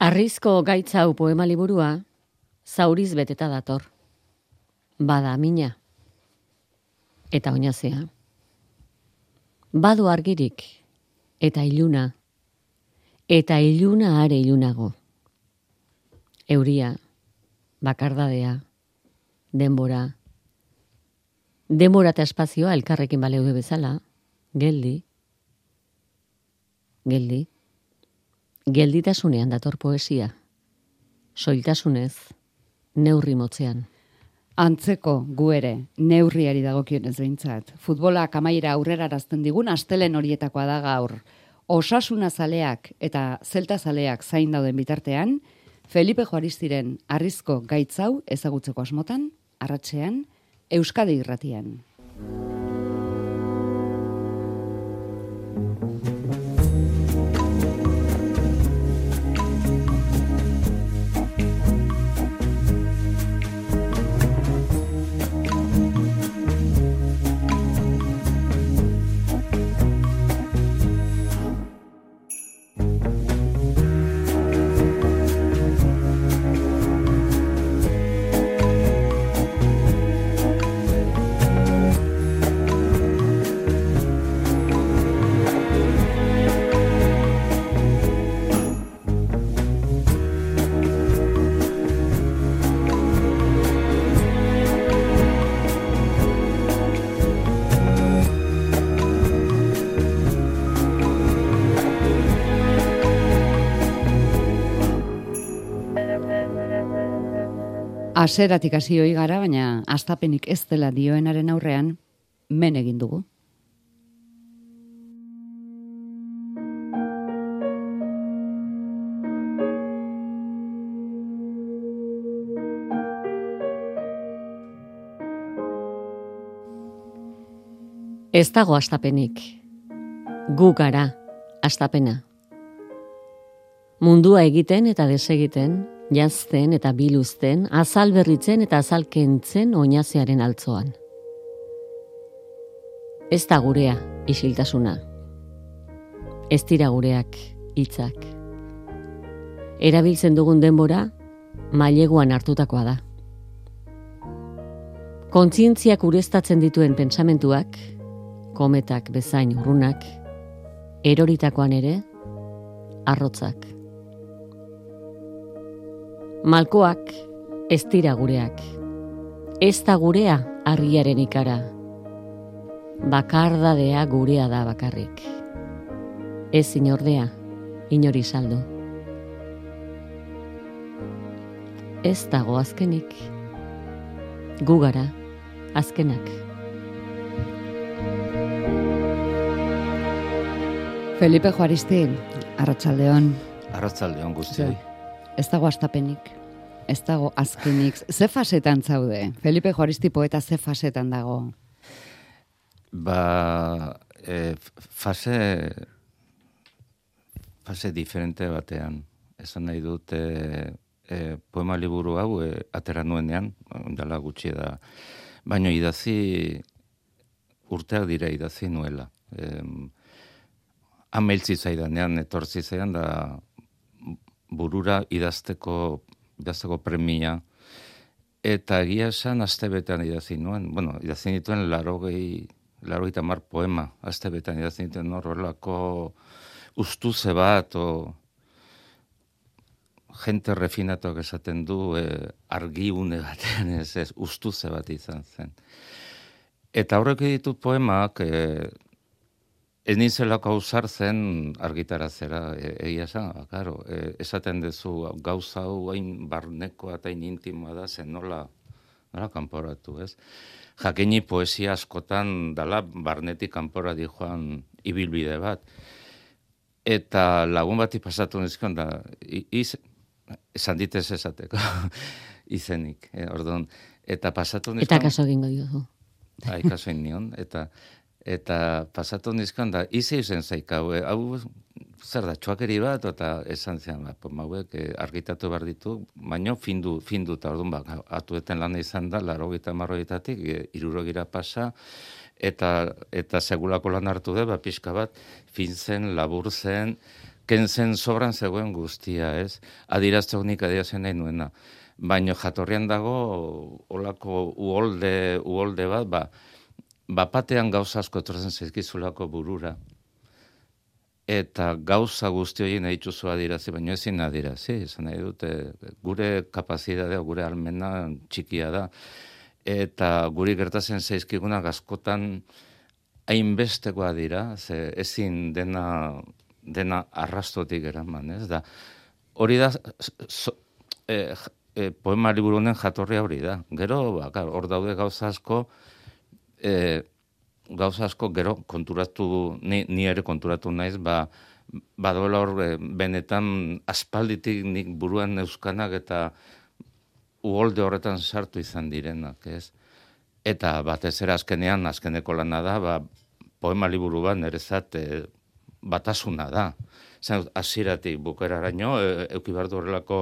Arrizko gaitzau poema liburua, zauriz beteta dator. Bada mina. Eta oinazea. Badu argirik. Eta iluna. Eta iluna are ilunago. Euria. Bakardadea. Denbora. Denbora eta espazioa elkarrekin baleude bezala. Geldi. Geldi. Gelditasunean dator poesia. Soiltasunez, neurri motzean. Antzeko gu ere, neurriari dagokionez behintzat. Futbola kamaiera aurrera arazten digun astelen horietakoa da gaur. Osasuna zaleak eta zelta zaleak zain dauden bitartean, Felipe Juaristiren arrizko gaitzau ezagutzeko asmotan, arratzean, Euskadi irratian. Aseratik hasi hoi gara, baina astapenik ez dela dioenaren aurrean, men egin dugu. Ez dago astapenik. Gu gara, astapena. Mundua egiten eta desegiten, jazten eta biluzten, azal berritzen eta azal kentzen oinazearen altzoan. Ez da gurea, isiltasuna. Ez dira gureak, hitzak. Erabiltzen dugun denbora, maileguan hartutakoa da. Kontzientziak ureztatzen dituen pensamentuak, kometak bezain urrunak, eroritakoan ere, arrotzak. Malkoak ez dira gureak. Ez da gurea harriaren ikara. Bakardadea gurea da bakarrik. Ez inordea, inori saldu. Ez dago azkenik. Gu gara, azkenak. Felipe Juaristi, Arratsaldeon. Arratsaldeon guztioi. Ez dago astapenik. Ez dago azkenik. Ze fasetan zaude? Felipe Juaristi poeta ze fasetan dago? Ba, e, fase fase diferente batean. Esan nahi dut e, e, poema liburu hau e, atera nuenean, dala gutxi da. Baina idazi urteak dira idazi nuela. E, Ameltzi zaidanean, etortzi zaidan da burura idazteko, idazteko premia, eta egia esan astebetan idazi nuen, bueno, idazi nituen laro gehi, laro mar poema, astebetan idazi nituen horrelako ustuze bat, o gente refinatuak esaten du e, argiune batean ez, ez ustuze bat izan zen. Eta horrek ditut poemak, e, Ez nintzelako zen argitarazera, e, egia esan, karo, e, esaten dezu gauza hau hain barnekoa eta hain intimoa da, zen nola, nola kanporatu, ez? Jakini poesia askotan dala barnetik kanpora di joan ibilbide bat. Eta lagun bati pasatu nizkion da, iz, esan ditez esateko, izenik, e, orduan. Eta pasatu nizkion... Eta kaso egingo dio. Bai, kaso nion, eta eta pasatu nizkan da, izi izen zaika, hau, zer da, txuakeri bat, eta esan zean, ba, mauek eh, argitatu behar ditu, baino findu, findu eta orduan, ba, atueten lan izan da, laro gita marroitatik, e, irurogira pasa, eta, eta segulako lan hartu da, ba, pixka bat, fin zen, labur zen, kentzen sobran zegoen guztia, ez? Adirazte honik adirazten nahi nuena. Baina jatorrian dago, olako uolde, uolde bat, ba, bapatean gauza asko etorzen zaizkizulako burura. Eta gauza guzti hori nahi txuzu adirazi, baina ezin adirazi, izan nahi dute, gure kapazitatea, gure almena txikia da, eta guri gertatzen zaizkiguna askotan hainbestekoa dira, ze ezin dena, dena arrastotik eraman, ez da. Hori da, so, e, e, poema liburunen jatorria hori da. Gero, ba, hor daude gauza asko, e, gauza asko gero konturatu, ni, ni ere konturatu naiz, ba, badoela hor e, benetan aspalditik nik buruan euskanak eta uholde horretan sartu izan direnak, ez? Eta batez ere azkenean, azkeneko lana da, ba, poema liburu bat nerezat e, batasuna da. Zan, aziratik bukeraraino, e, eukibardu horrelako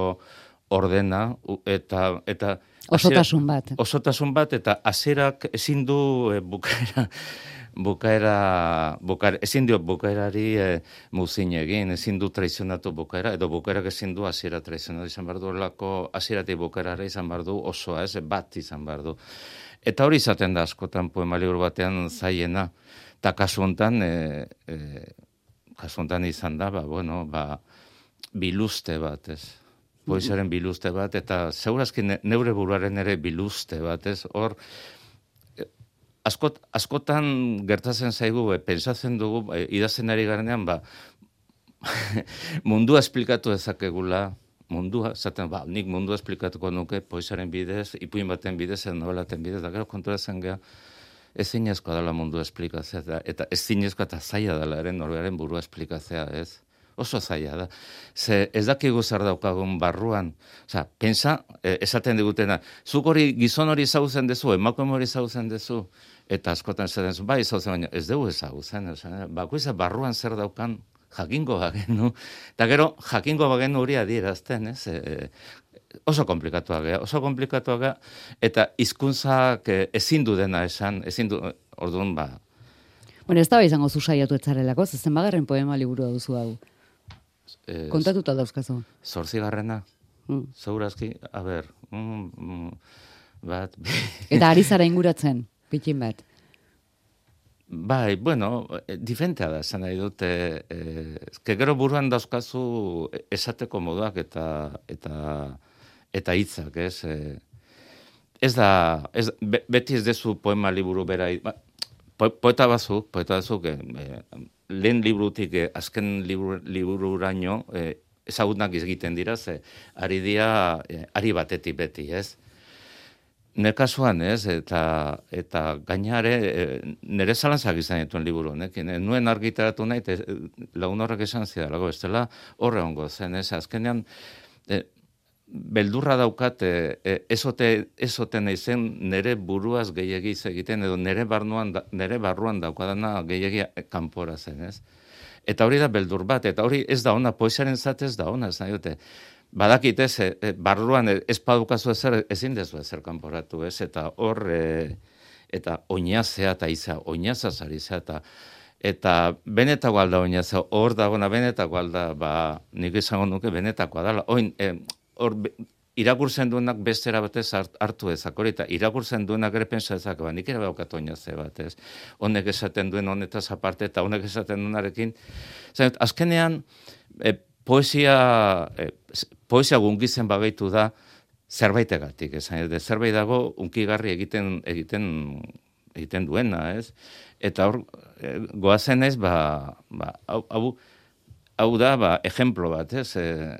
ordena, eta, eta Osotasun bat. Osotasun bat, eta azerak ezin du e, bukaera, bukaera, bukaera, ezin dio bukaerari e, muzin egin, ezin du traizionatu bukaera, edo bukaerak ezin du azera traizionatu izan behar du, lako azerati bukaerara izan behar du, osoa ez, bat izan behar du. Eta hori izaten da askotan poema liburu batean zaiena, eta kasu honetan, e, e, kasu honetan izan da, ba, bueno, ba, biluste bat, ez poesiaren biluzte bat, eta zeurazki neure buruaren ere biluzte bat, ez? Hor, eh, askot, askotan gertatzen zaigu, e, pensatzen dugu, e, idazen ari garenean, ba, mundua esplikatu ezakegula, mundua, zaten, ba, nik mundua esplikatuko nuke poesaren bidez, ipuin baten bidez, edo nobelaten bidez, da gero konturatzen geha, ez dela mundua esplikatzea, eta, ez zinezkoa eta zaila dela eren norberen burua esplikatzea, ez? Oso zaila da. Ze ez dakigu zer daukagun barruan. Osa, pensa, eh, esaten digutena, zuk hori gizon hori zauzen dezu, emakume hori zauzen dezu, eta askotan zer dezu, bai zauzen, baina ez dugu ezagutzen, bako izan barruan zer daukan jakingo bagenu, eta gero jakingo bagenu hori adierazten, ez? E, oso komplikatuak gara, oso komplikatuak gara, eta hizkuntzak ezin du dena esan, ezin du, orduan, ba, Bueno, ez da izango zuzaiatu etzarelako, zezen bagarren poema liburu duzu hau. Eh, Kontatuta dauzkazu. Zorzi garrena. Mm. Zaurazki, a ber, mm, mm, bat... Eta ari zara inguratzen, pikin bat. Bai, bueno, eh, diferentea da, esan nahi dute, eh, gero buruan dauzkazu esateko moduak eta eta eta hitzak, ez? Eh, ez da, ez, beti ez dezu poema liburu bera, ba, poeta bazuk, poeta bazuk, eh, lehen librutik eh, azken liburu, libururaino eh, ezagunak egiten dira, ze ari dia, eh, ari batetik beti, ez? Nire kasuan, ez, eta, eta gainare, eh, nire zalantzak izan dituen liburu, nekin, eh, nuen argitaratu nahi, te, lagun horrek esan zidalago, ez dela horre hongo zen, ez, azkenean, eh, beldurra daukat e, e, ezote ezoten naizen nere buruaz gehiegi egiten edo nere barruan nere barruan daukadana gehiegi kanpora zen, ez? Eta hori da beldur bat eta hori ez da ona poesiaren zat ez da ona, ez nahi dute. Badakit ez, e, barruan ez padukazu ezer ezin dezu ezer kanporatu, ez? Eta hor e, eta oinazea eta iza, oinaza zari eta eta benetako alda oinazea, hor dagoena benetako alda, ba, nik izango nuke benetakoa dela. Oin, e, hor irakurtzen duenak bestera batez hartu ezak, hori, eta irakurtzen duenak ere pensa ezak, ba, nik ere baukatu oina ze batez. Honek esaten duen honetaz aparte, eta honek esaten duenarekin. Zain, azkenean, e, poesia, e, poesia gungizen bagaitu da, zerbaitegatik, ez, de zerbait dago unkigarri egiten egiten egiten duena, ez? Eta hor e, goazen ez, ba, ba hau, hau, hau da, ba, ejemplo bat, ez? E,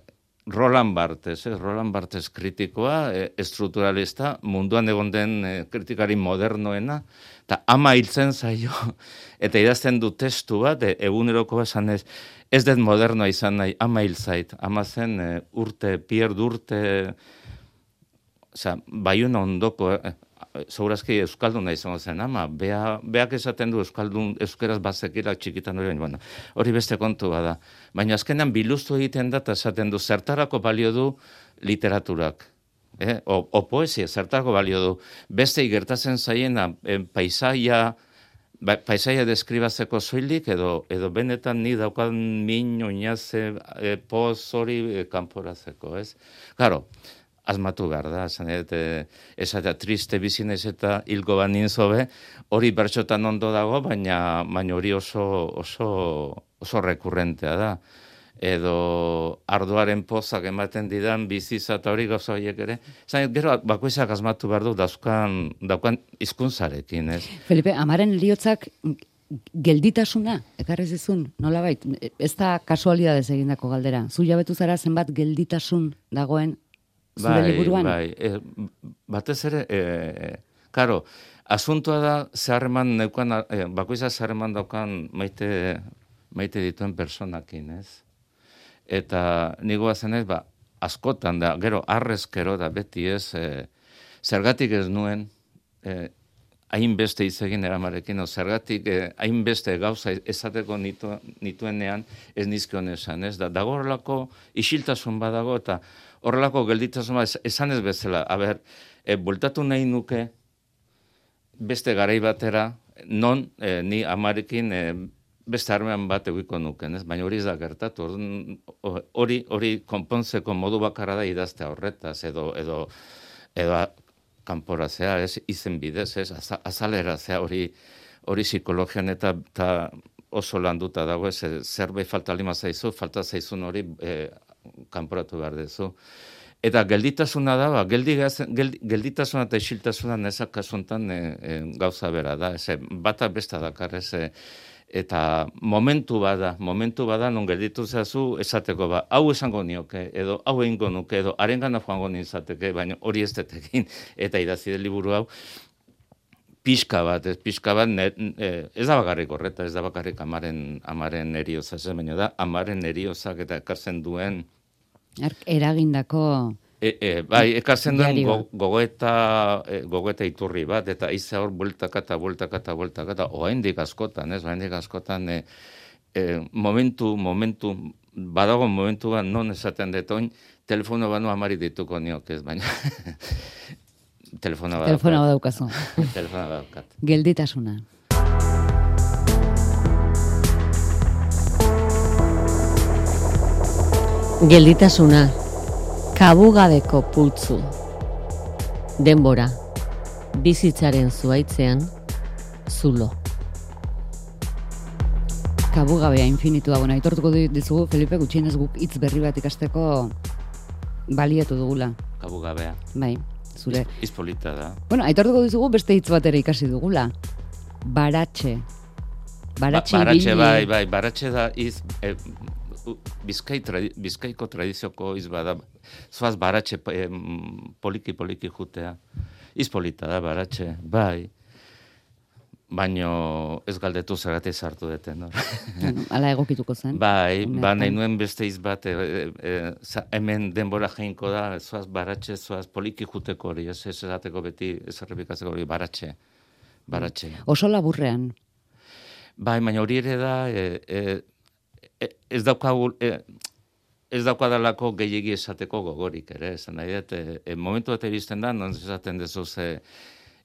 Roland Barthes, eh? Roland Barthes kritikoa, eh, estrukturalista, munduan egon den eh, kritikari modernoena, eta ama hiltzen zaio, eta idazten du testu bat, eh, eguneroko esan ez, ez den modernoa izan nahi, ama hiltzait, ama zen eh, urte, pier urte, oza, baiuna ondoko, eh, zaurazki da izango zen, ama, bea, beak esaten du euskaldun, euskeraz bazekira txikitan hori, bueno, hori beste kontu bada. Baina azkenan biluztu egiten da, eta esaten du, zertarako balio du literaturak. Eh? O, poesia, zertarako balio du. Beste igertatzen zaiena, paisaia, ba, paisaia deskribazeko soilik, edo, edo benetan ni daukan min oinaze e, poz hori e, kanporazeko, ez? Claro, asmatu behar da, zan edo, esatea triste bizinez eta hilko banin zobe, hori bertxotan ondo dago, baina, baina hori oso, oso, oso rekurrentea da edo arduaren pozak ematen didan biziza eta hori gauza horiek ere. Zain, gero, bakoizak asmatu behar du dauzkan, daukan izkuntzarekin, ez? Felipe, amaren liotzak gelditasuna, ekarrez izun, nola bait, ez da kasualidadez egindako galdera. Zu jabetu zara zenbat gelditasun dagoen zure bai, liburuan? Bai, e, batez ere, e, karo, asuntoa da zeharreman neukan, e, bakoizak zeharreman daukan maite, maite dituen personakin, ez? eta nigo zenez, ba, askotan da, gero, arrezkero da beti ez, e, zergatik ez nuen, e, hainbeste izegin eramarekin, o zergatik e, hainbeste gauza esateko nitu, nituenean ez nizkion esan, ez da, dago horrelako isiltasun badago, eta horrelako gelditasun bat esan ez bezala, haber, e, bultatu nahi nuke, beste garai batera, non e, ni amarekin e, beste armean bat egiko nuken, ez? Baina hori ez da gertatu. Hori hori konpontzeko modu bakarra da idaztea horretaz edo edo edo kanporazea, ez izen bidez, ez? Azalera zea hori hori psikologian eta ta oso landuta dago, ez zerbait falta lima zaizu, falta zaizun hori e, kanporatu behar dezu. Eta gelditasuna da, ba, geldi, gelditasuna eta isiltasuna nezak kasuntan e, e, gauza bera da. Ez, bata besta dakar, ez, e, eta momentu bada, momentu bada non gelditu zazu esateko ba, hau esango nioke, edo hau egingo nuke, edo arengana joango nintzateke, baina hori ez detekin, eta idazi liburu hau, pixka bat, ez pixka bat, e, ez da bakarrik horreta, ez da bakarrik amaren, amaren erioza, ez baina da, amaren eriozak eta ekartzen duen... Eragindako E, e, bai, ekartzen duen go, gogoeta, e, gogoeta iturri bat, eta iza hor bultaka eta bultaka eta bultaka eta oaindik askotan, ez, oaindik askotan, e, e, momentu, momentu, badago momentu bat non esaten detoin, telefono banu amari dituko niok ez, baina telefono bat telefono bat daukazu. telefono bat daukat. Gelditasuna. Gelditasuna kabugabeko pultzu. Denbora, bizitzaren zuaitzean, zulo. Kabugabea infinitua, bueno, aitortuko dizugu, Felipe, gutxienez guk hitz berri bat ikasteko baliatu dugula. Kabugabea. Bai, zure. Izpolita da. Bueno, aitortuko dizugu beste hitz bat ere ikasi dugula. Baratxe. Baratxe, ba, baratxe bai, bai, baratxe da iz, eh, bizkai bizkaiko tradizioko iz bada zoaz baratxe poliki poliki jutea iz polita da baratxe bai baino ez galdetu zergatik sartu dute no? Ala egokituko zen bai ba nahi nuen beste iz bat e, e, hemen denbora jainko da zoaz baratxe zoaz poliki juteko hori ez ez esateko beti ez errepikatzeko hori baratxe baratxe. Oso laburrean. Bai baina hori ere da e, e, E, ez daukagu e, ez daukadalako gehiegi esateko gogorik ere, esan nahi dut, e, e, momentu bat iristen da, non esaten dezu ze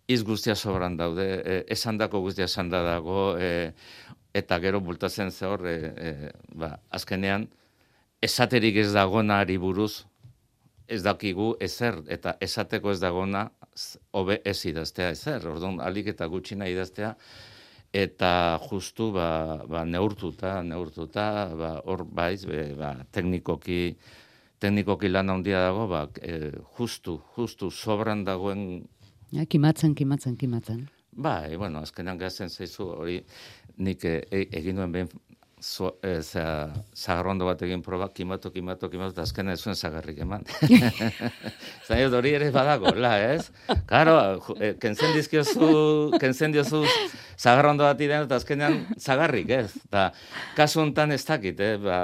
iz guztia sobran daude, e, esan dako guztia esan da dago, e, eta gero bultatzen ze hor, e, e, ba, azkenean, esaterik ez dagona ari buruz, ez dakigu ezer, eta esateko ez dagona, hobe ez idaztea ezer, orduan, alik eta gutxina idaztea, eta justu ba, ba neurtuta, neurtuta, ba hor baiz, be, ba, teknikoki teknikoki lan handia dago, ba, e, justu, justu sobran dagoen ja, kimatzen, kimatzen, kimatzen. Bai, bueno, azkenan gazen zaizu hori nik e, e, egin duen ben zo, e, zagarrondo bat egin proba, kimatu, kimatu, eta azkena ez zuen zagarrik eman. Zain hori ere badago, la, ez? Karo, e, kentzen dizkiozu, kentzen diozu zagarrondo bat idean, eta azkenean zagarrik, ez? Eta kasu honetan ez dakit, eh? ba,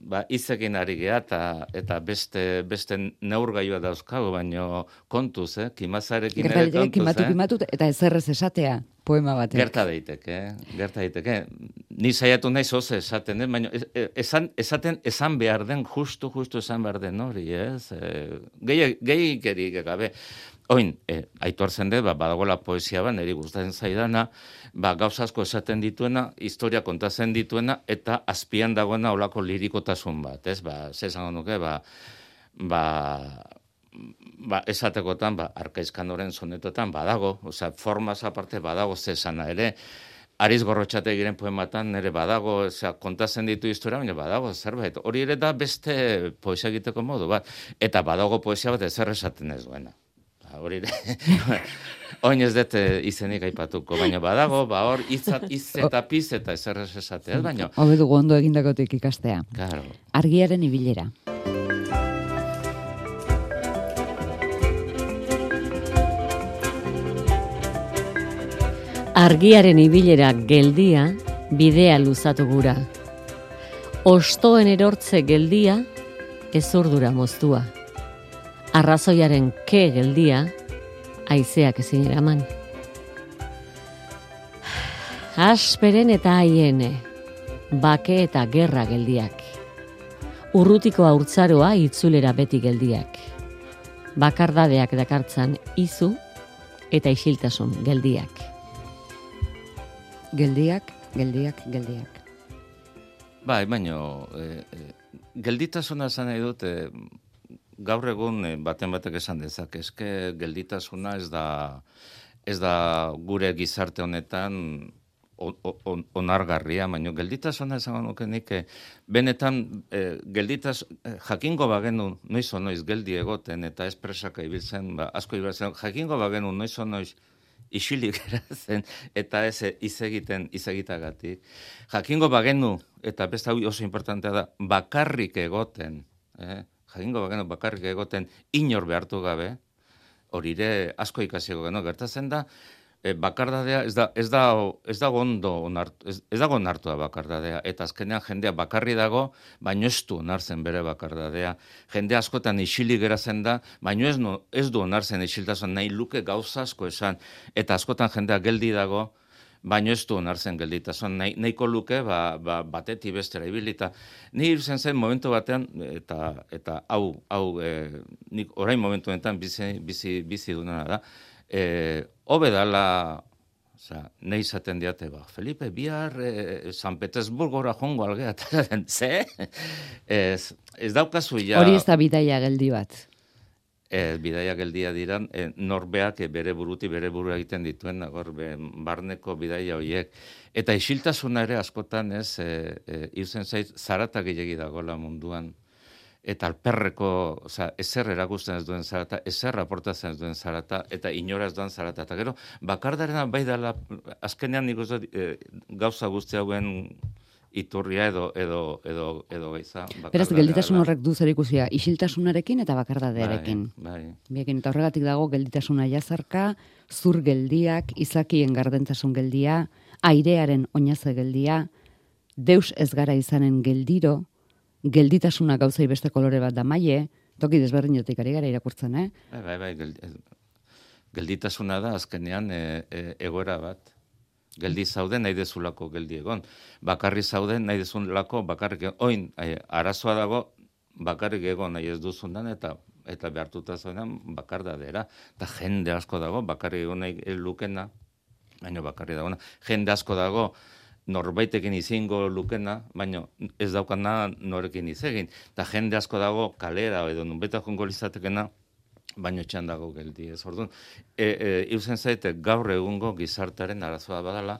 ba, izekin ari geha, eta, eta beste, beste neurgailua dauzkago, baino kontuz, eh? Kimazarekin ere kontuz, kimatu, eh? kimatu, eta ezerrez esatea. poema bat. Gerta daiteke, gerta daiteke. Ni saiatu naiz oso esaten, eh? baina e, esan, esaten esan behar den, justu, justu esan behar den hori, ez? E, gehi, gehi gabe. Oin, e, aitu hartzen dut, ba, badagoela poesia ba, niri gustatzen zaidana, ba, gauza asko esaten dituena, historia kontatzen dituena, eta azpian dagoena olako lirikotasun bat, ez? Ba, zezango nuke, ba, ba, ba, esatekotan, ba, arkaizkan horren sonetotan, badago, oza, formaz aparte badago zezana ere, Ariz gorrotxate giren poematan nire badago, oza, kontatzen ditu historia, baina badago zerbait. Hori ere da beste poesia egiteko modu bat. Eta badago poesia bat ezer esaten ez duena. Hori ere, oin ez dut eh, izenik aipatuko, baina badago, ba hor, izat, iz eta piz eta ezer esatea, baina... Hobe dugu ondo egindakotik ikastea. Claro. Argiaren ibilera. Argiaren ibilera geldia, bidea luzatu gura. Ostoen erortze geldia, ezurdura moztua. Arrazoiaren ke geldia, aizeak ezin eraman. Asperen eta haiene, bake eta gerra geldiak. Urrutiko haurtzaroa itzulera beti geldiak. Bakardadeak dakartzan izu eta isiltasun geldiak geldiak, geldiak, geldiak. Bai, baino, e, e, gelditasuna esan nahi dut, e, gaur egun e, baten batek esan dezak, eske gelditasuna ez da, ez da gure gizarte honetan on, onargarria, baino gelditasuna esan nuke nik, benetan e, gelditas, jakingo bagenu noiz o noiz geldi egoten, eta espresaka ibiltzen, ba, asko ibiltzen, jakingo bagenu noiz o noiz isilik zen, eta ez izegiten izegitagatik. Jakingo bagenu, eta beste hau oso importantea da, bakarrik egoten, eh? Jakingo bagenu bakarrik egoten, inor behartu gabe, hori asko ikasiko geno, gertatzen da, e, bakardadea ez da ez da ez da ondo onartu ez, ez dago onartua bakardadea. Eta azkenean jendea bakarri dago baino ez du onartzen bere bakardadea. Jende askotan isili geratzen da baino ez no, ez du onartzen isiltasun. Nahi luke gauza asko esan. Eta askotan jendea geldi dago baino ez du onartzen gelditasun nahi, nahiko luke ba, ba, batetik bestera ibilita ni zen zen momentu batean eta eta hau hau e, nik orain momentu honetan bizi bizi bizi duna da e, hobe dala, oza, nahi izaten diate, ba, Felipe, bihar e, San Petersburgora jongo algea, ze? ez, ez daukazu ja... Hori ez da bidaia geldi bat. Ez, bidaia geldia diran, e, norbeak e, bere buruti bere buru egiten dituen, agor, be, barneko bidaia horiek. Eta isiltasuna ere askotan ez, e, e, iuzen zait, zarata gehiagi dagoela munduan eta alperreko, oza, ezer erakusten ez duen zarata, ezer raportatzen ez duen zarata, eta inoraz duen zarata. Eta gero, bakardarena bai dela, azkenean nik e, gauza guzti hauen iturria edo edo edo edo gaiza Beraz gelditasun horrek du zer ikusia isiltasunarekin eta bakardadearekin. Bai, bai. Biekin eta horregatik dago gelditasuna jazarka, zur geldiak, izakien gardentasun geldia, airearen oinaze geldia, deus ez gara izanen geldiro, gelditasuna gauza beste kolore bat da maie, toki desberdinotik ari gara irakurtzen, eh? Bai, bai, bai, gelditasuna da azkenean e, e, egoera bat. Geldi zauden nahi dezulako geldi egon. Bakarri zauden nahi dezulako bakarrik egon. Oin, e, arazoa dago bakarrik egon nahi ez duzundan eta eta behartuta zaudenan bakardadera. Eta jende asko dago bakarrik egon nahi lukena, baina bakarri dago. Jende asko dago norbaitekin izingo lukena, baina ez daukana norekin izegin. Ta jende asko dago kalera edo nunbeta jongo lizatekena, baino txan dago geldi ez. Orduan, e, e, iuzen zaite gaur egungo gizartaren arazoa badala,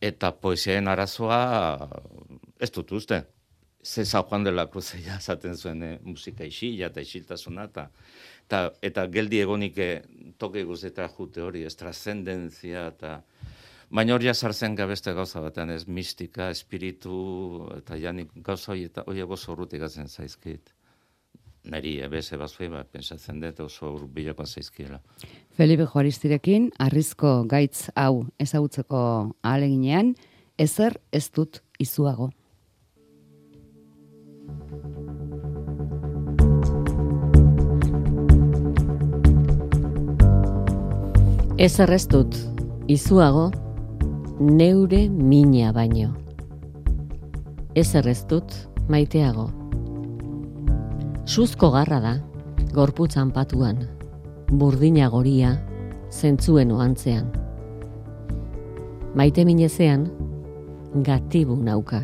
eta poesiaen arazoa ez dut uste. Ze San Juan de la Cruz ja zaten zuen e, musika isila eta isiltasuna, eta, eta, eta geldi egonik e, toke guztetra jute hori, ez trascendentzia, eta... Baina hori sartzen gabeste gauza batean, ez mistika, espiritu, eta janik gauza hori eta hori gozo gazen zaizkit. Neri, ebeze bazue, ba, pensatzen dut oso urbilako zaizkiela. Felipe Juaristirekin, arrizko gaitz hau ezagutzeko ahaleginean, ezer ez dut izuago. Ezer ez dut Izuago, neure mina baino. Ez erreztut, maiteago. Suzko garra da, gorputzan patuan, burdina goria, zentzuen oantzean. Maite minezean, gatibu nauka.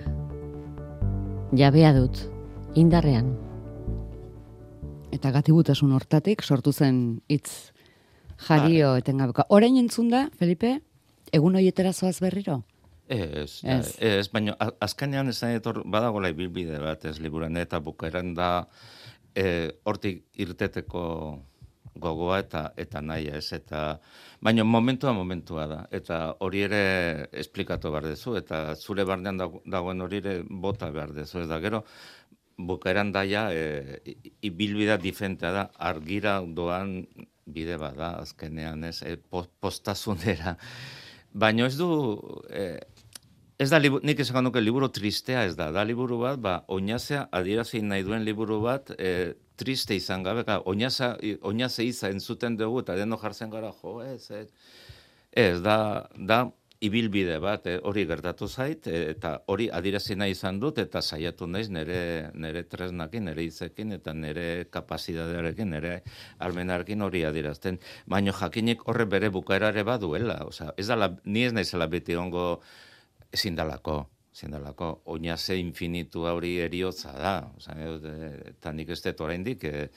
Jabea dut, indarrean. Eta gatibutasun hortatik sortu zen hitz jario etengabeko. Orain entzun da, Felipe, egun hoietera zoaz berriro? Ez, Ez. ez, ez baina a- azkenean ez etor badagola ibilbide bat ez liburan eta bukaeran da e, hortik irteteko gogoa eta eta naia ez eta baina momentua momentua da. Eta hori ere esplikatu behar dezu eta zure barnean dago- dagoen hori ere bota behar dezu ez da? Gero bukaeran daia e, ibilbidea diferentea da. Argira doan bide bada azkenean ez? E, po- postasunera. Baina ez du, eh, ez da, libu, nik esango nuke liburu tristea ez da, da liburu bat, ba, oinazea adierazi nahi duen liburu bat, eh, triste izan gabe, ka, oinaza, oinaze iza entzuten dugu, eta deno jartzen gara, jo, ez, ez, ez da, da, ibilbide bat, eh, hori gertatu zait, eh, eta hori adierazi nahi izan dut, eta saiatu naiz nire, nire tresnakin, nire hitzekin, eta nire kapazitatearekin, nire almenarekin hori adierazten. Baina jakinik horre bere bukaerare baduela, osea, ez dala, ni ez naizela beti ongo ezin dalako, ezin dalako, oinaze infinitu hori eriotza da, osea, eh, eta nik ez dut oraindik, eh,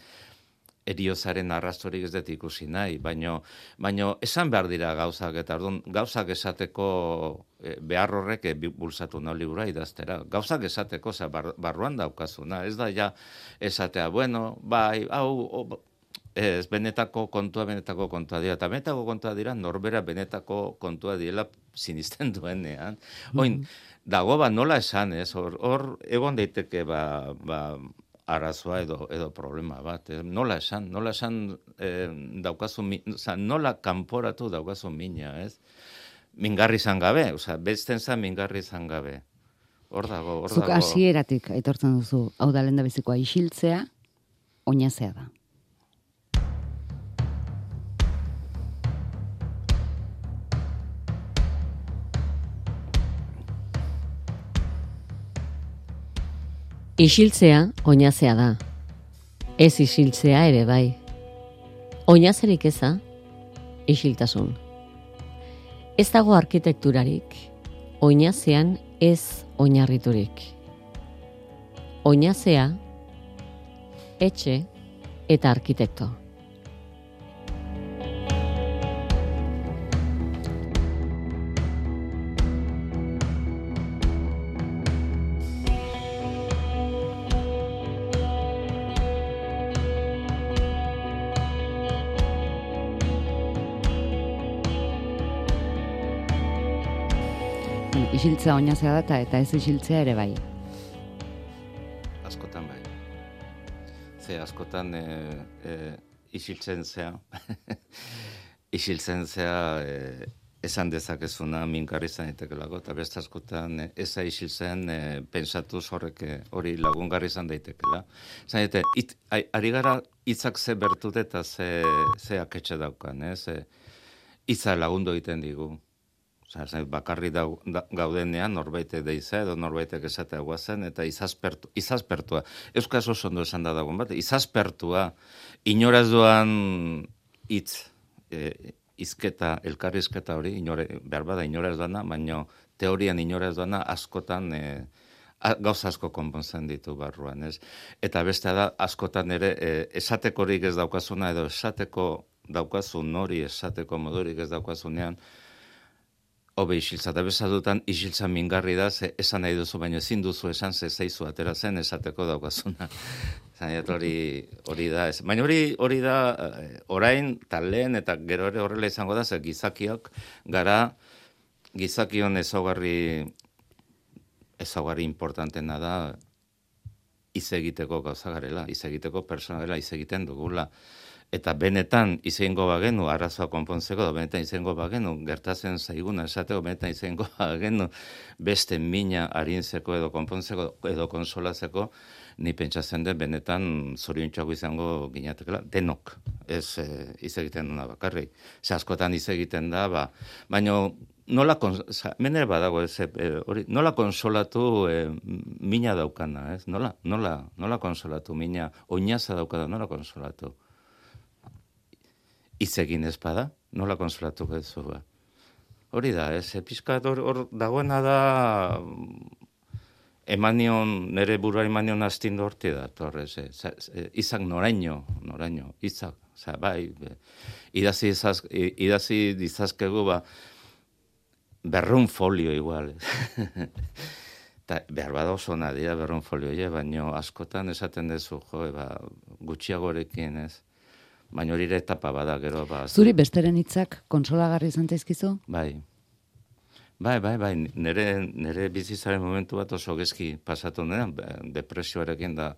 eriozaren arrastorik ez dut ikusi nahi, baino, baino esan behar dira gauzak, eta orduan gauzak esateko eh, behar horrek bi- bultzatu nau libura idaztera. Gauzak esateko, oza, bar, barruan daukazuna, ez da ja esatea, bueno, bai, hau, ez, benetako kontua, benetako kontua dira, eta benetako kontua dira, norbera benetako kontua diela sinisten duenean. Oin, dago ba nola esan, ez, hor, hor egon daiteke ba, ba, arazoa edo, edo problema bat. Eh? Nola esan, nola esan eh, daukazu, oza, nola kanporatu daukazu mina, ez? Mingarri izan gabe, oza, besten zan mingarri izan gabe. Hor dago, hor Zuk dago. hasieratik aitortzen duzu, hau da lenda bizikoa isiltzea, oinazea da. Isiltzea oinazea da. Ez isiltzea ere bai. Oinazerik eza, isiltasun. Ez dago arkitekturarik, oinazean ez oinarriturik. Oinazea, etxe eta arkitekto. Isiltzea oinazea da eta- ez isiltzea ere bai. Askotan bai. Ze askotan e, e, isiltzen zea, isiltzen zea e, esan dezakezuna minkarri izan eta beste askotan e, eza isiltzen e, pensatu horrek hori lagungarri izan daitekela. Zan daite, it, ari gara hitzak ze bertute eta ze, ze aketxe daukan, ez? Hitza lagundu egiten digu. Osa, bakarri dau, da, gaudenean norbaite deiza edo norbaitek esatea guazen eta izazpertu, izazpertua. Euskaz oso ondo esan da dagoen bat, izazpertua, inoraz doan hitz, e, izketa, elkarrizketa hori, inore, behar bada inoraz doana, baino teorian inoraz doana askotan e, a- gauza asko konpontzen ditu barruan, ez? Eta beste da, askotan ere, e, esatekorik ez daukazuna edo esateko daukazun hori esateko modurik ez daukazunean, Hobe isiltza, eta bezadutan isiltza mingarri da, ze esan nahi duzu, baina ezin duzu esan ze zeizu atera zen esateko daukazuna. Zainet hori, hori da, ez. Baina hori, hori da, eh, orain, talen, eta gero ere horrela izango da, ze gizakiok gara, gizakion ezaugarri, ezaugarri importantena da, hitz egiteko gauza garela, hitz egiteko persona garela, hitz egiten dugula. Eta benetan izango bagenu arazoa konpontzeko, edo benetan izango bagenu gertatzen zaiguna esateko, benetan izango bagenu beste mina arintzeko edo konpontzeko edo konsolatzeko, ni pentsatzen dut benetan zoriontxago izango ginatekela, denok. ez e, hitz egiten duna bakarrik. Ze askotan hitz egiten da, ba, baino nola menere badago ez e, hori nola konsolatu e, mina daukana, ez? Nola nola nola konsolatu mina oinaza daukada, nola konsolatu? Hitz egin ez bada, nola konsolatu gezu ba? Hori da, ez, pizkat hor dagoena da emanion, nere burua emanion astin dorti da, torrez, e, e, izak noraino, noraino, izak, oza, bai, be, idazi, izaz, idazi dizazkegu, ba, berrun folio igual. Ta, behar bada oso nadia berrun folio, je, baino askotan esaten dezu, jo, ba, gutxiagorekin, ez, baino hori etapa bada, gero, ba. Zuri besteren hitzak konsolagarri izan zaizkizu? Bai, Bai, bai, bai, nire, nire bizitzaren momentu bat oso gezki pasatu nena, depresioarekin da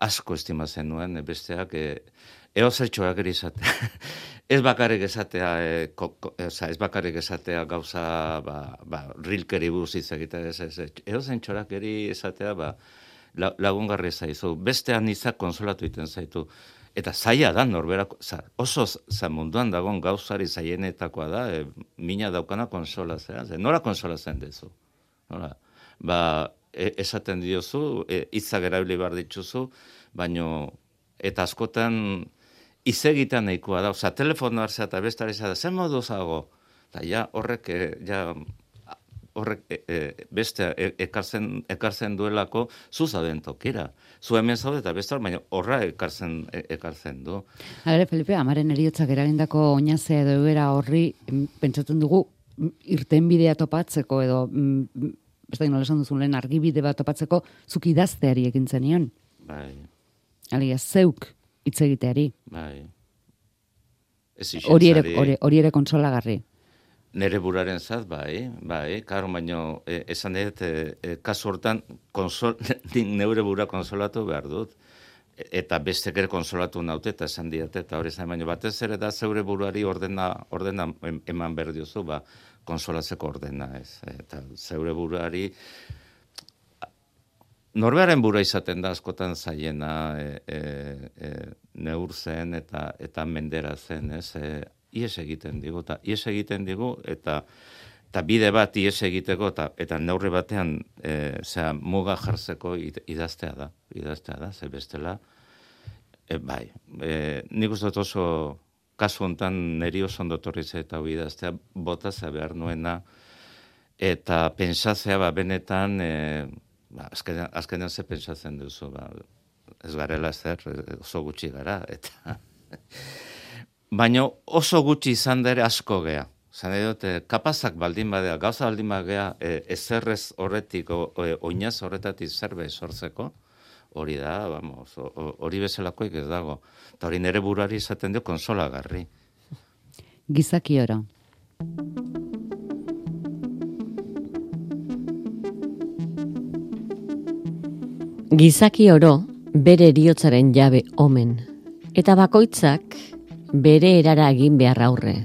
asko estimatzen nuen, besteak, e, eo zertxoak izate. ez bakarrik esatea, e, ko, ko, ez bakarrik esatea gauza, ba, ba, rilkeri buziz egitea, ez, ez, eo zentxorak eri esatea, ba, lagungarri zaizu. Bestean izak konsolatu iten zaitu. Eta zaila da norberako, za, oso za munduan dagoen gauzari zaienetakoa da, e, mina daukana konsola zera, ze, nora konsola zen dezu? Nora? Ba, e, esaten diozu, e, itzak erabili behar dituzu, baino, eta askotan, izegitan nahikoa da, oza, telefono hartzea eta bestari zera, zen modu zago? Eta ja, horrek, e, ja, horrek e, e, beste e, ekartzen, ekartzen duelako zuzaden tokira. Zu hemen zaude eta beste baina horra ekartzen, e, ekartzen du. Hala Felipe, amaren eriotzak eragindako oinazea edo era horri pentsatzen dugu irten bidea topatzeko edo ez da nola esan duzun lehen argibide bat topatzeko zuk idazteari ekin zenion. Bai. Alia, zeuk hitz egiteari. Bai. Hori ere, hori ere konsolagarri. Nere buraren zat, bai, bai, karo baino, e, esan dut, e, e, kasu hortan, konsol, neure bura konsolatu behar dut, e, eta beste ere konsolatu naute, eta esan diat, eta hori zain baino, batez ere da zeure buruari ordena, ordena eman behar diozu, ba, konsolatzeko ordena, ez, eta zeure buruari, Norbearen bura izaten da askotan zaiena e, e, e, neur zen eta, eta mendera zen, ez? E, ies egiten digu, eta ies egiten digu, eta eta bide bat ies egiteko, eta, eta neurri batean, e, zera, muga jartzeko idaztea da, idaztea da, ze bestela, e, bai, e, nik uste oso, kasu hontan neri oso ondotorriz eta idaztea, bota behar nuena, eta pensatzea, ba, benetan, e, ba, azkenean, azkenean ze pensatzen duzu, ba, ez garela zer, oso gutxi gara, eta... Baina oso gutxi izan dere asko gea. Zan edo, kapazak baldin badea, gauza baldin badea, e, ezerrez horretik, o, e, oinaz horretatik zerbe sortzeko, hori da, vamos, hori bezalakoik ez dago. Eta hori nere burari izaten dio konsolagarri. Gizaki oro. Gizaki oro, bere eriotzaren jabe omen. Eta bakoitzak, bere erara egin behar aurre.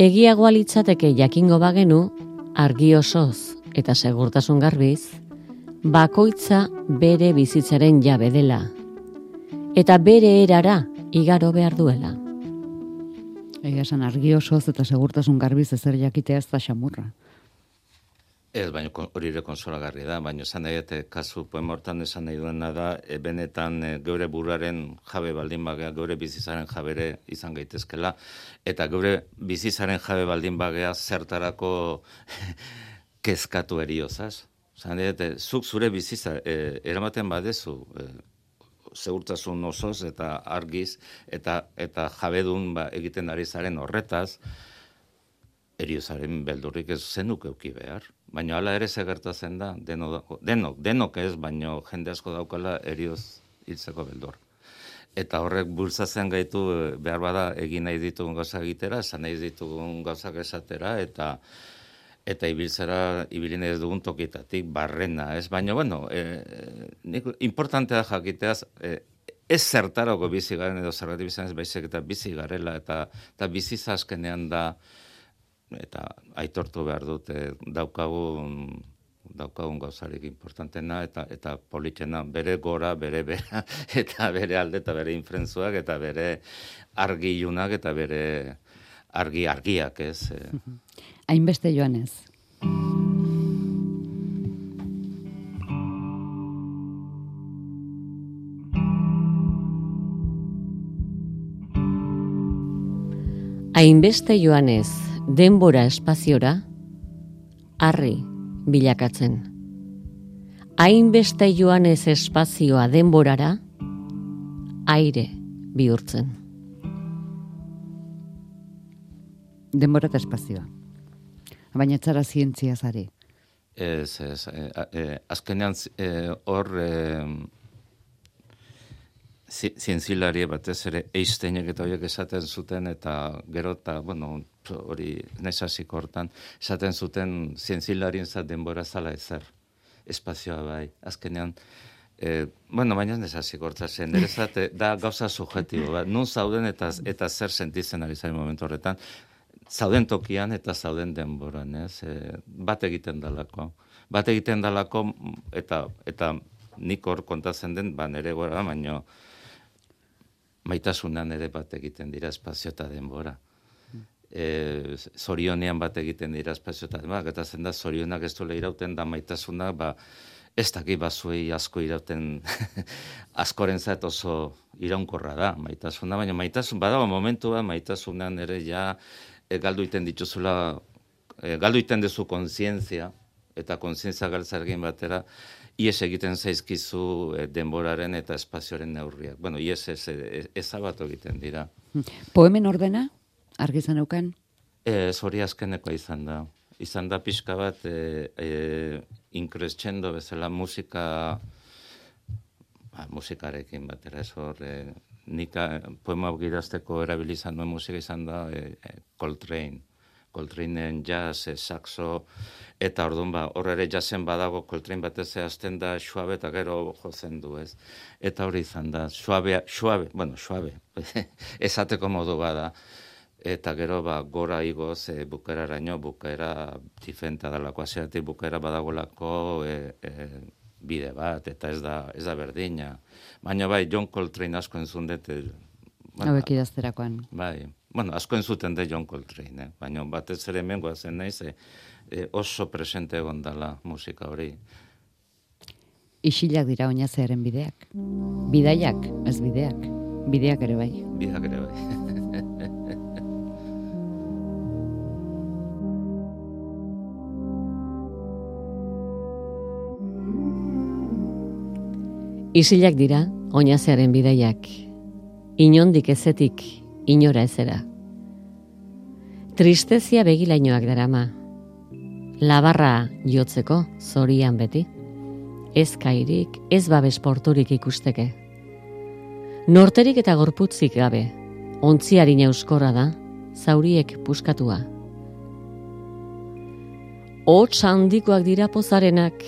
Egiagoa litzateke jakingo bagenu, argi osoz eta segurtasun garbiz, bakoitza bere bizitzaren jabe dela, eta bere erara igaro behar duela. Egia esan argi osoz eta segurtasun garbiz ezer jakitea ez da xamurra. Ez, baina hori ere konsolagarri da, baina esan nahi eta kasu poemortan esan nahi duena da, e, benetan e, geure buraren jabe baldin bagea, geure bizizaren jabere izan gaitezkela, eta geure bizizaren jabe baldin bagea zertarako kezkatu eriozaz. Zan nahi zuk zure biziza e, eramaten badezu, e, segurtasun osoz eta argiz, eta, eta jabedun ba, egiten ari zaren horretaz, eriozaren beldurrik ez zenuk euki behar. Baina hala ere ze gertatzen da, denok, denok, denok ez, baino jende asko daukala erioz hiltzeko beldur. Eta horrek bultzatzen gaitu eh, behar bada egin nahi ditugun gauza egitera, esan nahi ditugun gauzak esatera, eta eta ibiltzera ibilin ez dugun tokitatik barrena, ez? Baina, bueno, e, nik, importantea jakiteaz, e, ez zertarako bizi garen edo zergatik bizan ez baizik eta bizi garela, eta, eta bizi zaskenean da, eta aitortu behar dute daukagu daukagun gauzarik importantena eta eta politena bere gora, bere bera eta bere alde eta bere infrentzuak eta bere argi ilunak eta bere argi argiak, ez? Hainbeste joan ez. Hainbeste joanez denbora espaziora, harri bilakatzen. Hainbeste joanez espazioa denborara, aire bihurtzen. Denbora eta espazioa. Baina etzara zientzia zari. Ez, ez, e, e, azkenean e, hor e, zientzilari batez ere eisteinek eta horiek esaten zuten eta gero eta, bueno, hori nesasiko hortan, esaten zuten zientzilarien zat denbora zala ezer, espazioa bai, azkenean, e, bueno, baina nesasiko hortan zen, da gauza subjetibo, ba, nun zauden eta, eta zer sentitzen ari zain momentu horretan, zauden tokian eta zauden denboran, ez? E, bat egiten dalako. Bat egiten dalako eta eta nik hor kontatzen den, ba nere gora, baino maitasunan ere bat egiten dira espazio eta denbora. E, zorionean bat egiten dira espazio eta denbora, eta zen da zorionak ez duela irauten da maitasuna, ba, ez daki bazuei asko irauten askoren zait oso iraunkorra da maitasuna, baina maitasun, badago momentua maitasunan ere ja e, galdu iten dituzula, e, galdu iten dezu konzientzia, eta konzientzia galtzargin batera, ies egiten zaizkizu e, denboraren eta espazioaren neurriak. Bueno, ies ez, ez, ez egiten dira. Poemen ordena, argizan euken? E, zori azkeneko izan da. Izan da pixka bat, e, e, inkrescendo bezala musika, ba, musikarekin batera ez hor, e, nik eh, poema girazteko erabilizan duen musika izan da e, e, Coltrane. Coltraneen jazz, e, saxo, eta orduan ba, horre ere jazen badago Coltrane batez zehazten da suabe eta gero jozen du ez. Eta hori izan da, suabe, suabe, bueno, suabe, esateko modu bada. Eta gero ba, gora igoz e, bukera araño, bukera difenta dalako, aziatik bukera badagolako e, e, bide bat, eta ez da, ez da berdina. Baina bai, John Coltrane asko entzun dut. Eh, bueno, Hauek idazterakoan. Bai, bueno, asko entzuten de John Coltrane, eh? baina batez ere mengoa zen naiz, eh, eh, oso presente egon dala musika hori. Isilak dira oinazearen bideak. Bidaiak, ez bideak. Bideak ere bai. Bideak ere bai. Isilak dira, oinazearen bidaiak, inondik ezetik, inora ezera. Tristezia begilainoak darama, labarra jotzeko, zorian beti, ez kairik, ez babes porturik ikusteke. Norterik eta gorputzik gabe, ontziari euskorra da, zauriek puskatua. Hots handikoak dira pozarenak,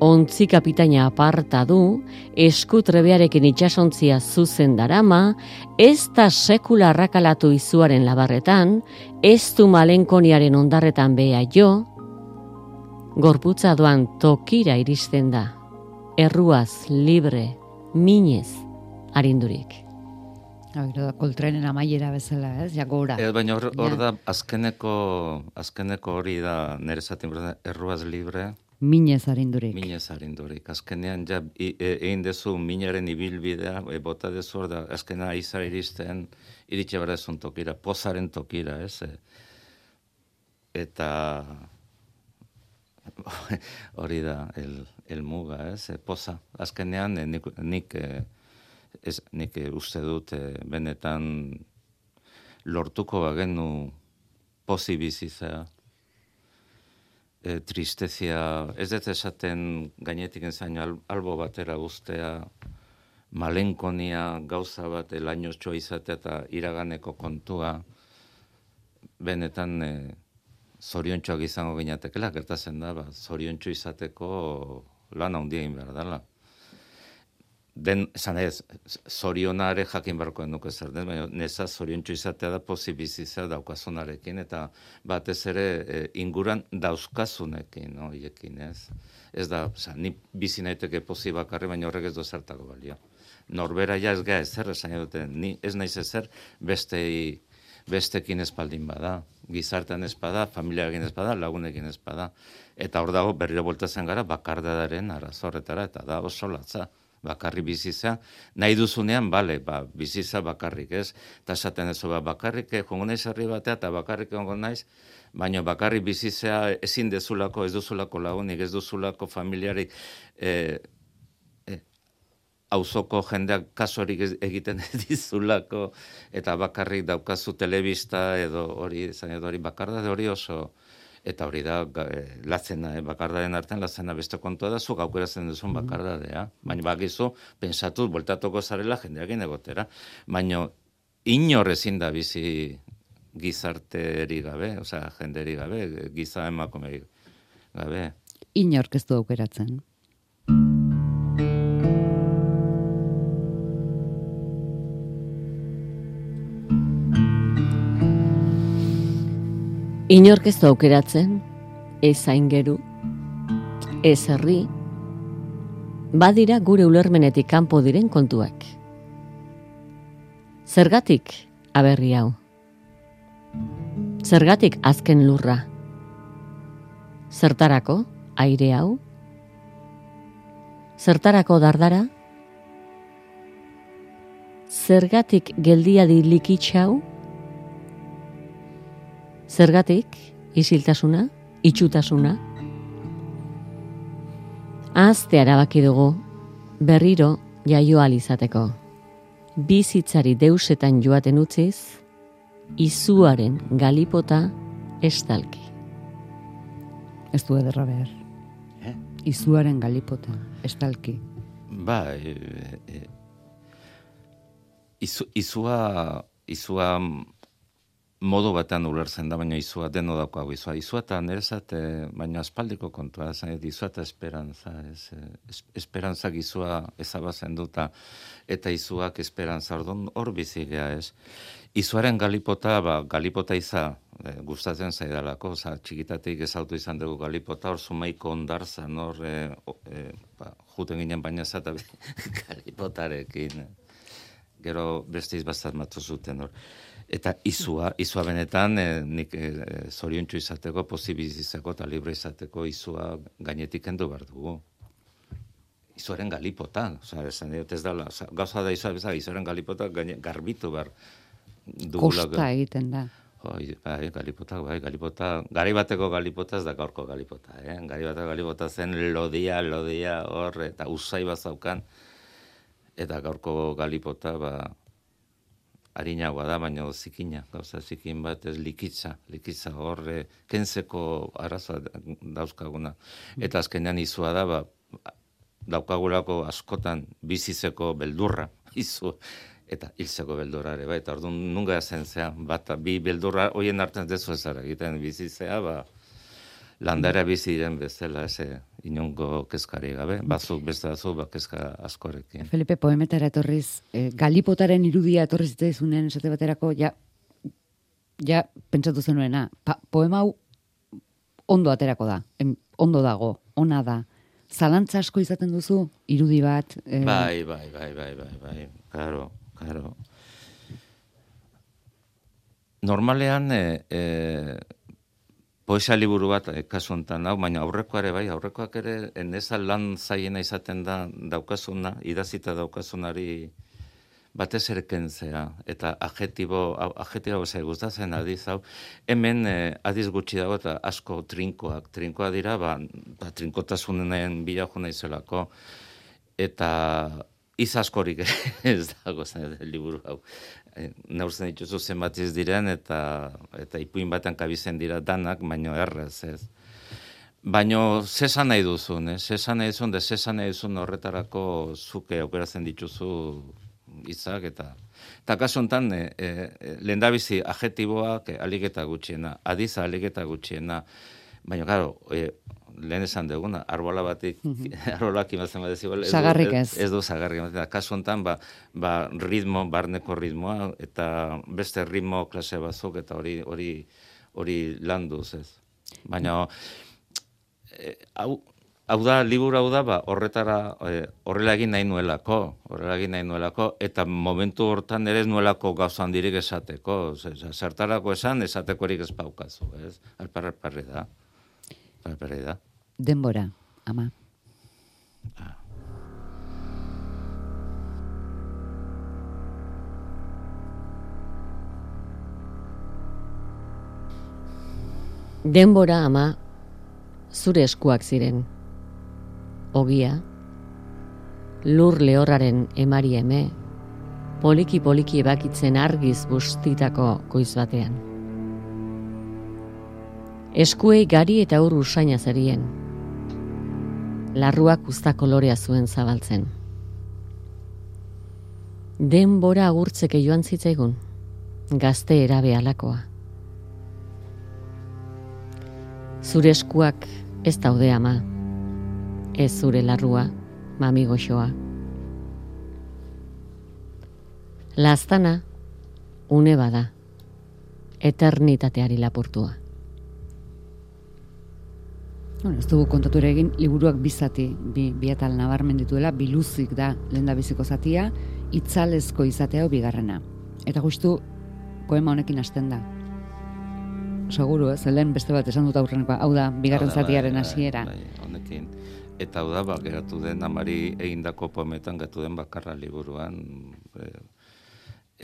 ontzi kapitaina aparta du, eskutrebearekin itxasontzia zuzen darama, ez da sekula arrakalatu izuaren labarretan, ez du malenkoniaren ondarretan beha jo, gorputza doan tokira iristen da, erruaz, libre, minez, arindurik. Hau, da, koltrenen amaiera bezala, ez, ja gora. Ez, baina hor, da, azkeneko, azkeneko hori da, nire zaten, erruaz libre, Minez arindurik. Minez arindurik. Azkenean, ja, e, egin dezu minaren ibilbidea, e, bota dezu da, azkenean aizar iristen, iritxe bera ezun tokira, pozaren tokira, ez? E, eta hori da, el, el muga, ez? E, poza. Azkenean, nik, nik, ez, nik uste dut, benetan lortuko bagenu pozi bizizea, e, tristezia, ez dut esaten gainetik enzaino albo batera guztea, malenkonia gauza bat elainotxoa izatea eta iraganeko kontua, benetan e, zoriontxoak izango ginatekela, gertatzen da, ba, zoriontxo izateko lan handia egin behar dela. Den, esan ez, zorionare jakin barko nuke zer den, baina neza zoriontsu izatea da pozibizizea daukazunarekin, eta batez ere e, inguran dauzkazunekin, no, iekin, ez? Ez da, oza, ni bizi naiteke pozi bakarri, baina horrek ez do zertako balio. Norbera ja ez ga ezer, esan dute, ni ez naiz ezer beste bestekin espaldin bada, gizartean espada, familiarekin espada, lagunekin espada. Eta hor dago berriro voltatzen gara bakardadaren arazorretara, eta da oso latza bakarri bizitza, nahi duzunean, bale, ba, bizitza bakarrik, ez? Eta esaten ez, ba, bakarrik, jongo naiz herri batea, eta bakarrik jongo naiz, baina bakarri bizitza ezin dezulako, ez duzulako lagunik, ez duzulako familiarik, eh, eh, auzoko jendeak kasorik egiten dizulako, eta bakarrik daukazu telebista, edo hori, zain edo hori bakarda, hori oso, eta hori da e, latzena, e, bakardaren artean latzena beste kontua da, zuk aukeratzen duzun mm-hmm. bakardadea. Baina bakizu, pensatu, voltatuko zarela jendeakin egotera. Baina inor ezin da bizi gizarteri gabe, osea, jenderi gabe, giza emakume gabe. Inork ez du aukeratzen. Inork ez aukeratzen, ez aingeru, ez herri, badira gure ulermenetik kanpo diren kontuak. Zergatik aberri hau? Zergatik azken lurra? Zertarako aire hau? Zertarako dardara? Zergatik geldia di likitxau? Zergatik, isiltasuna, itxutasuna. Azte arabaki dugu, berriro jaio alizateko. Bizitzari deusetan joaten utziz, izuaren galipota estalki. Ez du ederra behar. Eh? Izuaren galipota estalki. Ba, e, e, izu, izua, izua modu batean ulertzen da, baina izua deno dauko hau izua. Izua eta nerezat, baina aspaldiko kontua, zain, izua eta esperantza, ez, es, esperantza gizua ezabazen duta, eta izuak esperantza, ordon hor bizigea, ez. Izuaren galipota, ba, galipota iza, e, gustatzen zaidalako, oza, txikitatik ezautu izan dugu galipota, hor zumaiko ondarzan, hor, e, e, ba, juten ginen baina zata galipotarekin. Gero beste izbazat matu zuten hor. Eta izua, izua benetan, e, nik e, zoriontsu izateko, posibilizizako eta libre izateko izua gainetik endu behar dugu. Izuaren galipota, oza, esan dut ez dala, oza, gauza da izua bezala, izuaren galipota gaine, garbitu behar dugula. Kosta egiten da. Oi, bai, galipota, bai, galipota, gari bateko galipota ez da gaurko galipota, eh? Gari bateko galipota zen lodia, lodia, hor, eta usai bazaukan, eta gaurko galipota, ba, harinagoa da, baina zikina, gauza zikin bat, ez likitza, likitza horre, kentzeko arazoa dauzkaguna. Eta azkenean izua da, ba, daukagulako askotan bizizeko beldurra, izu, eta hilzeko beldurra ere, ba, eta orduan nunga zen zea, bat, bi beldurra, hoien artean dezu ezara, egiten bizizea, ba, landara bizi diren bezala, ez, inongo kezkari gabe, bazuk beste batzuk ba, kezka askorekin. Felipe, poemetara etorriz, e, galipotaren irudia etorriz zitaizunen esate baterako, ja, ja pentsatu zenuena, pa, poema hau ondo aterako da, ondo dago, ona da, zalantza asko izaten duzu, irudi bat? E... Bai, bai, bai, bai, bai, bai, karo, karo. Normalean, e, e, poesia liburu bat eh, kasu hontan hau, baina aurrekoa ere bai, aurrekoak ere enesa lan zaiena izaten da daukasuna, idazita daukasunari batez ere eta adjetibo, adjetibo zai gustatzen adiz hau, hemen eh, adiz gutxi dago eta asko trinkoak, trinkoa dira, ba, ba trinkotasunen bila juna izelako, eta izaskorik ez dago zen liburu hau. Eh, neurtzen dituzu zenbat ez diren eta eta ipuin batean kabizen dira danak, baino errez, ez. Baino zesan nahi duzun, eh? zesan nahi duzun, de zesan nahi duzun horretarako zuke aukeratzen dituzu izak eta eta kasu honetan e, e, lehendabizi adjetiboak aligeta gutxiena, adiza aligeta gutxiena, Baina, claro, e, lehen esan duguna, arbola batik, arbolak imazen bat ez, Zagarrik ez. ez du zagarrik. Eta kasu honetan, ba, ba, ritmo, barneko ritmoa, eta beste ritmo klase batzuk, eta hori hori hori landuz, ez. Baina, e, hau, hau da, liburu hau da, ba, horretara, e, horrela egin nahi nuelako, horrela egin nahi nuelako, eta momentu hortan ere ez nuelako gauza handirik esateko, ez, zertarako esan, esatekorik ez paukazu, ez? Alparra alparri da. Alparri da. Denbora, ama. Denbora ama zure eskuak ziren. Ogia, lur lehorraren emari eme, poliki-poliki ebakitzen argiz bustitako goiz batean. Eskuei gari eta ur usaina zerien. Larruak usta kolorea zuen zabaltzen. Denbora agurtzeke joan zitzaigun, gazte erabe alakoa. Zure eskuak ez daude ama, ez zure larrua, mami goxoa. Lastana, une bada, eternitateari lapurtua. Bueno, ez dugu kontatu ere egin, liburuak bizati, bi, bi atal nabarmen dituela, biluzik da lehen da biziko zatia, itzalezko izatea bigarrena. Eta justu, poema honekin hasten da. Seguru, ez, lehen beste bat esan dut aurrenekoa, hau da, bigarren Hau da, zatiaren bai, hasiera. bai, honekin. Eta hau da, ba, geratu den, amari egindako poemetan geratu den bakarra liburuan. E,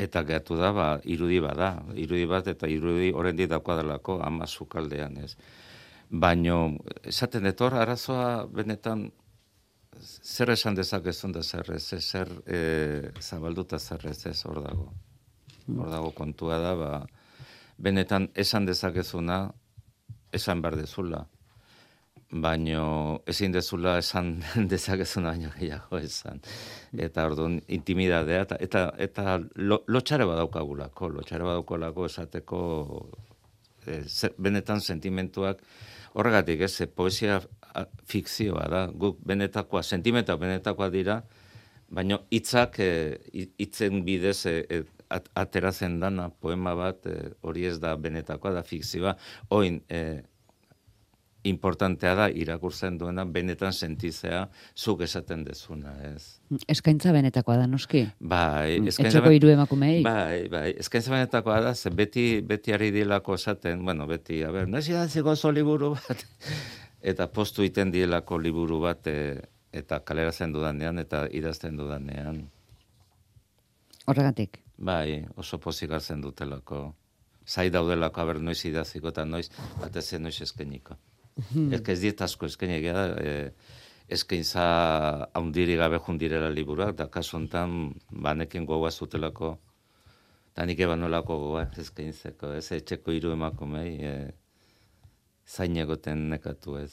eta geratu da, ba, irudi bada. Irudi bat eta irudi horrendi dakoa delako ama sukaldean, ez. Baino, esaten etor, arazoa benetan zer esan dezakezun da zer ez, zer e, zabalduta zer ez, ez, hor dago. Hor dago kontua da, ba, benetan esan dezakezuna, esan behar dezula baino ezin dezula esan dezakezuna baino gehiago esan. Eta orduan intimidadea eta eta, eta lo, lotxare badaukagulako, lotxare badaukolako esateko e, benetan sentimentuak horregatik ez, poesia fikzioa da, guk benetakoa, sentimentuak benetakoa dira, baino hitzak e, hi- hitzen bidez e, e, at- ateratzen dana poema bat e, hori ez da benetakoa da fikzioa. Oin e, importantea da irakurtzen duena benetan sentizea zuk esaten dezuna, ez? Eskaintza benetakoa da, noski. Bai, eskaintza Mm, Etxeko ben- hiru emakumeei. Bai, bai, eskaintza benetakoa da, ze beti, beti ari dielako esaten, bueno, beti, a ber, noiz idatziko oso liburu bat, eta postu iten dielako liburu bat, e, eta kaleratzen dudanean, eta idazten dudanean, Horregatik. bai, oso pozik hartzen dutelako, zai daudelako, aber, noiz idaziko, eta noiz, batez noiz eskeniko. Ez que ez asko eskenik da, e, eskaintza haundiri gabe jundirela liburuak, da kasu honetan banekin gogoa zutelako, eta nik eban nolako gogoa eskaintzeko, ez etxeko hiru emakumei, e, zain egoten nekatu ez.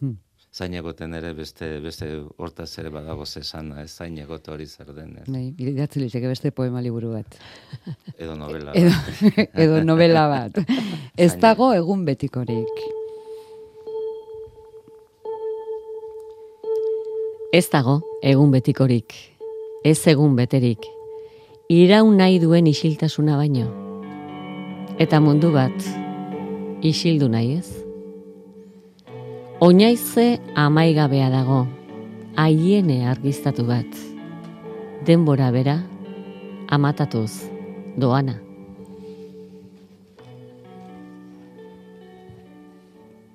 Hmm. Zain egoten ere beste, beste hortaz ere badago zesana, ez zain egote hori zer den, ez. Bai, idatzi liteke beste poema liburu bat. Edo novela. Edo, bat. edo novela bat. Ez dago egun betikorik. Ez dago egun betikorik, ez egun beterik, iraun nahi duen isiltasuna baino. Eta mundu bat, isildu nahi ez? Oinaize amaigabea dago, haiene argiztatu bat. Denbora bera, amatatuz, doana.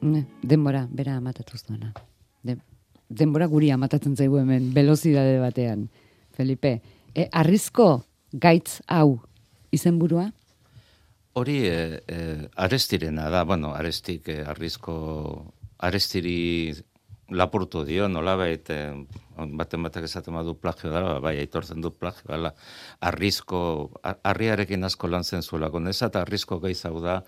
Ne, denbora, bera amatatuz duena. De, denbora guri amatatzen zaigu hemen, velozidade batean. Felipe, e, arrizko gaitz hau izenburua? Hori e, e, arestirena da, bueno, arestik e, arrizko, arestiri lapurtu dio, nolabait, e, baten batek esaten badu plagio dara, bai, aitortzen du plagio dela, arrizko, ar- harriarekin asko lan zen zuelako, nesa eta arrizko gaiz hau da,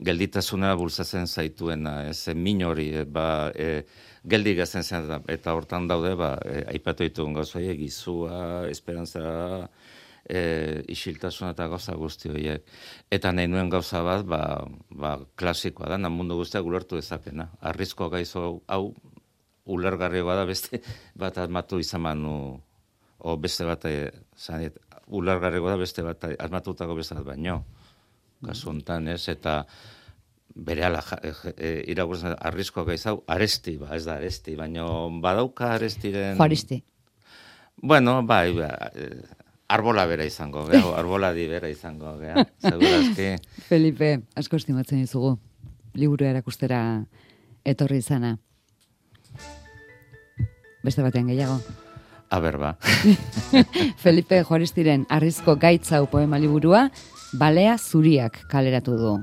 gelditasuna bultzatzen zaituena, ez, e, min hori, e, ba, e, geldi gazen zen, eta hortan daude, ba, e, aipatu ditugun gauza horiek, gizua, esperantza, e, isiltasuna eta gauza guzti horiek. Eta nahi nuen gauza bat, ba, ba, klasikoa da, nan mundu guztiak ulertu dezakena. Arrizko gaizo hau, hau ulergarrioa da beste bat asmatu izan manu, o beste bat, e, zanet, ulergarrioa da beste bat asmatutako beste bat baino. Kasu ez, eta bere ala e, e, irakurtzen arrizko gaizau aresti, ba, ez da aresti, baino badauka arestiren... Juaristi. Bueno, bai, ba, e, arbola bera izango, geho, arbola di bera izango, geho, segurazki. Felipe, asko estimatzen dizugu, liburu erakustera etorri izana. Beste batean gehiago. Aber, ba. Felipe Juaristiren arrizko gaitzau poema liburua, balea zuriak kaleratu du.